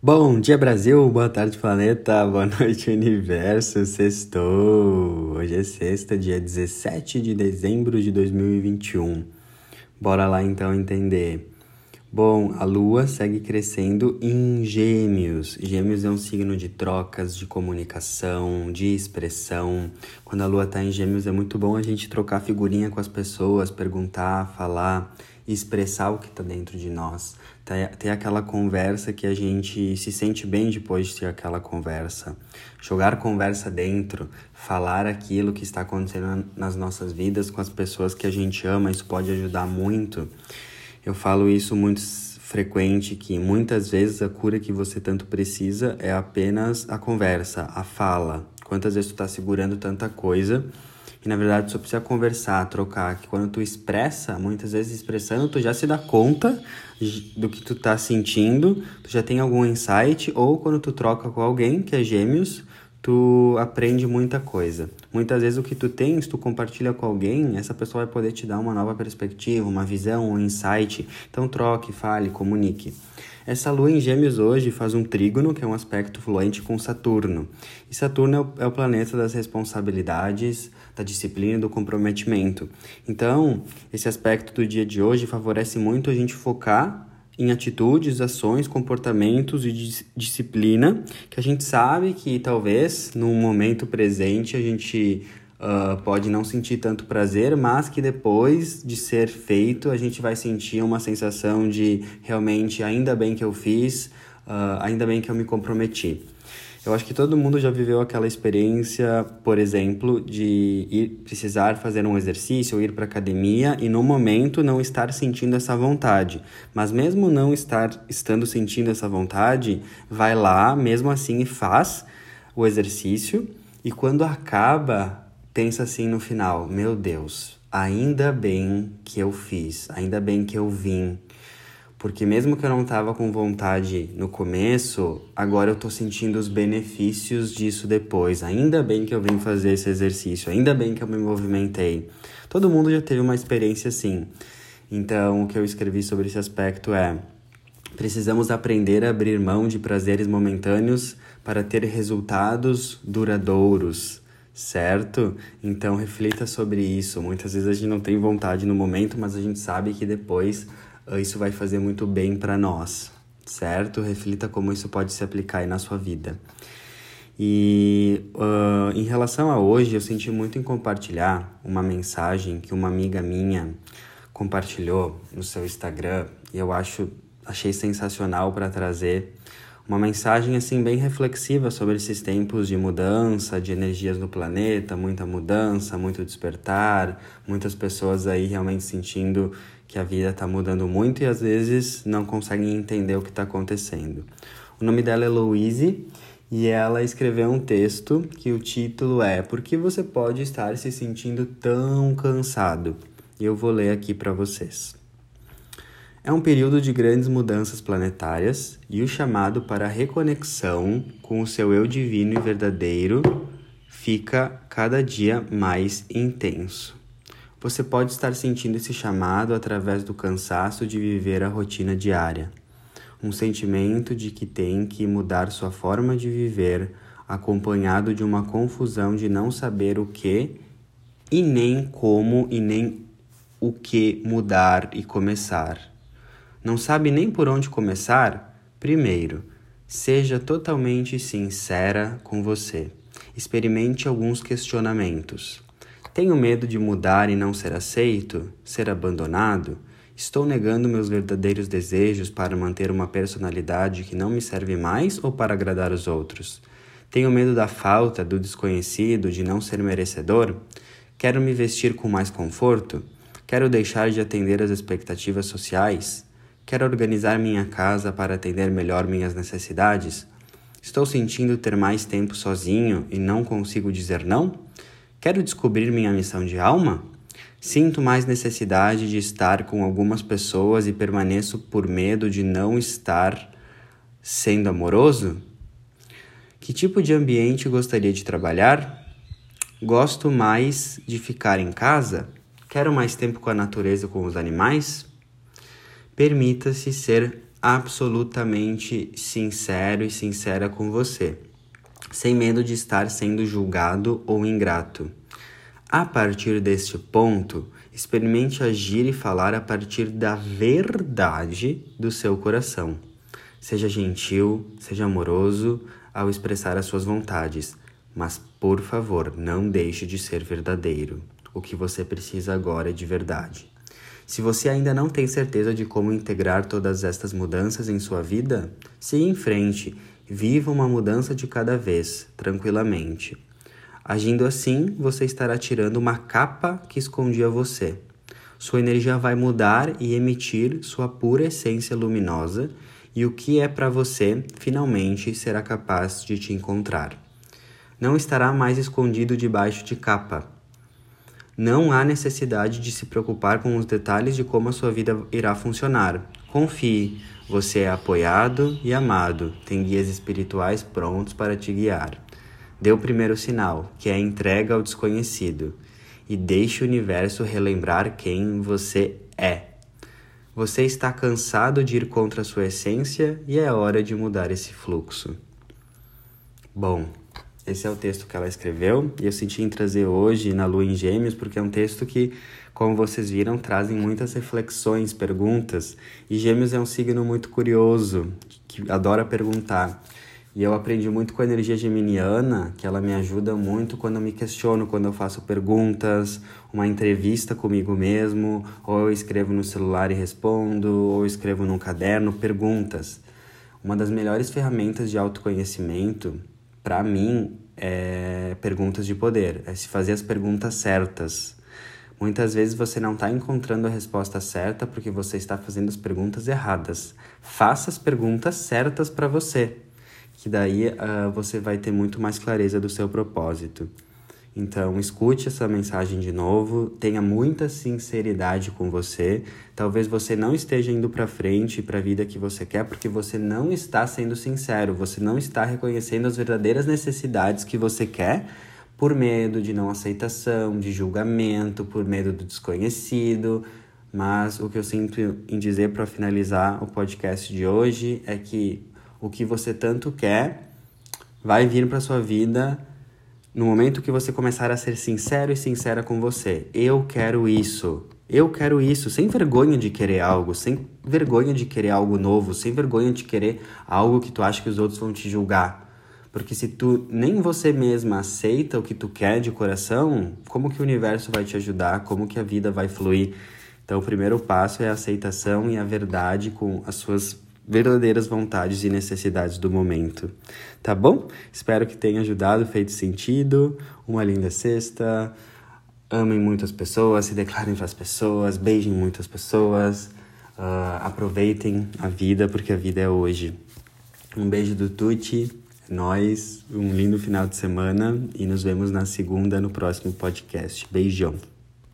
Bom dia Brasil, boa tarde planeta, boa noite universo, sextou! Hoje é sexta, dia 17 de dezembro de 2021. Bora lá então entender. Bom, a lua segue crescendo em Gêmeos. Gêmeos é um signo de trocas, de comunicação, de expressão. Quando a lua está em Gêmeos é muito bom a gente trocar figurinha com as pessoas, perguntar, falar, expressar o que está dentro de nós ter aquela conversa que a gente se sente bem depois de ter aquela conversa. Jogar conversa dentro, falar aquilo que está acontecendo nas nossas vidas com as pessoas que a gente ama, isso pode ajudar muito. Eu falo isso muito frequente que muitas vezes a cura que você tanto precisa é apenas a conversa, a fala. Quantas vezes tu está segurando tanta coisa e na verdade só precisa conversar, trocar, que quando tu expressa, muitas vezes expressando, tu já se dá conta do que tu tá sentindo, tu já tem algum insight, ou quando tu troca com alguém que é gêmeos, tu aprende muita coisa. Muitas vezes o que tu tens, tu compartilha com alguém, essa pessoa vai poder te dar uma nova perspectiva, uma visão, um insight. Então troque, fale, comunique. Essa lua em Gêmeos hoje faz um trígono, que é um aspecto fluente com Saturno. E Saturno é o, é planeta das responsabilidades, da disciplina e do comprometimento. Então, esse aspecto do dia de hoje favorece muito a gente focar em atitudes, ações, comportamentos e disciplina que a gente sabe que talvez no momento presente a gente uh, pode não sentir tanto prazer, mas que depois de ser feito a gente vai sentir uma sensação de realmente ainda bem que eu fiz, uh, ainda bem que eu me comprometi. Eu acho que todo mundo já viveu aquela experiência, por exemplo, de ir precisar fazer um exercício ou ir para academia e no momento não estar sentindo essa vontade. Mas mesmo não estar estando sentindo essa vontade, vai lá, mesmo assim e faz o exercício e quando acaba, pensa assim no final: meu Deus, ainda bem que eu fiz, ainda bem que eu vim. Porque mesmo que eu não tava com vontade no começo, agora eu tô sentindo os benefícios disso depois. Ainda bem que eu vim fazer esse exercício, ainda bem que eu me movimentei. Todo mundo já teve uma experiência assim. Então, o que eu escrevi sobre esse aspecto é: precisamos aprender a abrir mão de prazeres momentâneos para ter resultados duradouros certo? Então reflita sobre isso. Muitas vezes a gente não tem vontade no momento, mas a gente sabe que depois isso vai fazer muito bem para nós, certo? Reflita como isso pode se aplicar aí na sua vida. E uh, em relação a hoje, eu senti muito em compartilhar uma mensagem que uma amiga minha compartilhou no seu Instagram e eu acho achei sensacional para trazer uma mensagem assim bem reflexiva sobre esses tempos de mudança, de energias no planeta, muita mudança, muito despertar, muitas pessoas aí realmente sentindo que a vida está mudando muito e às vezes não conseguem entender o que está acontecendo. O nome dela é Louise e ela escreveu um texto que o título é Por que você pode estar se sentindo tão cansado? E eu vou ler aqui para vocês. É um período de grandes mudanças planetárias e o chamado para a reconexão com o seu eu divino e verdadeiro fica cada dia mais intenso. Você pode estar sentindo esse chamado através do cansaço de viver a rotina diária, um sentimento de que tem que mudar sua forma de viver, acompanhado de uma confusão de não saber o que e nem como e nem o que mudar e começar. Não sabe nem por onde começar? Primeiro, seja totalmente sincera com você. Experimente alguns questionamentos. Tenho medo de mudar e não ser aceito? Ser abandonado? Estou negando meus verdadeiros desejos para manter uma personalidade que não me serve mais ou para agradar os outros? Tenho medo da falta, do desconhecido, de não ser merecedor? Quero me vestir com mais conforto? Quero deixar de atender às expectativas sociais? Quero organizar minha casa para atender melhor minhas necessidades? Estou sentindo ter mais tempo sozinho e não consigo dizer não? Quero descobrir minha missão de alma? Sinto mais necessidade de estar com algumas pessoas e permaneço por medo de não estar sendo amoroso? Que tipo de ambiente gostaria de trabalhar? Gosto mais de ficar em casa? Quero mais tempo com a natureza com os animais? Permita-se ser absolutamente sincero e sincera com você, sem medo de estar sendo julgado ou ingrato. A partir deste ponto, experimente agir e falar a partir da verdade do seu coração. Seja gentil, seja amoroso ao expressar as suas vontades, mas por favor, não deixe de ser verdadeiro. O que você precisa agora é de verdade. Se você ainda não tem certeza de como integrar todas estas mudanças em sua vida, siga em frente, viva uma mudança de cada vez, tranquilamente. Agindo assim, você estará tirando uma capa que escondia você. Sua energia vai mudar e emitir sua pura essência luminosa, e o que é para você finalmente será capaz de te encontrar. Não estará mais escondido debaixo de capa não há necessidade de se preocupar com os detalhes de como a sua vida irá funcionar. Confie, você é apoiado e amado, tem guias espirituais prontos para te guiar. Dê o primeiro sinal, que é a entrega ao desconhecido, e deixe o universo relembrar quem você é. Você está cansado de ir contra a sua essência e é hora de mudar esse fluxo. Bom, esse é o texto que ela escreveu e eu senti em trazer hoje na Lua em Gêmeos porque é um texto que, como vocês viram, trazem muitas reflexões, perguntas. E Gêmeos é um signo muito curioso, que adora perguntar. E eu aprendi muito com a energia geminiana, que ela me ajuda muito quando eu me questiono, quando eu faço perguntas, uma entrevista comigo mesmo, ou eu escrevo no celular e respondo, ou eu escrevo num caderno perguntas. Uma das melhores ferramentas de autoconhecimento para mim, é perguntas de poder, é se fazer as perguntas certas. Muitas vezes você não está encontrando a resposta certa porque você está fazendo as perguntas erradas. Faça as perguntas certas para você, que daí uh, você vai ter muito mais clareza do seu propósito. Então, escute essa mensagem de novo, tenha muita sinceridade com você. Talvez você não esteja indo para frente para a vida que você quer porque você não está sendo sincero, você não está reconhecendo as verdadeiras necessidades que você quer por medo de não aceitação, de julgamento, por medo do desconhecido. Mas o que eu sinto em dizer para finalizar o podcast de hoje é que o que você tanto quer vai vir para sua vida no momento que você começar a ser sincero e sincera com você, eu quero isso. Eu quero isso, sem vergonha de querer algo, sem vergonha de querer algo novo, sem vergonha de querer algo que tu acha que os outros vão te julgar. Porque se tu nem você mesma aceita o que tu quer de coração, como que o universo vai te ajudar? Como que a vida vai fluir? Então, o primeiro passo é a aceitação e a verdade com as suas verdadeiras vontades e necessidades do momento. Tá bom? Espero que tenha ajudado, feito sentido. Uma linda sexta. Amem muitas pessoas, se declarem para as pessoas, beijem muitas pessoas. Uh, aproveitem a vida, porque a vida é hoje. Um beijo do Tuti, é nós, um lindo final de semana e nos vemos na segunda no próximo podcast. Beijão.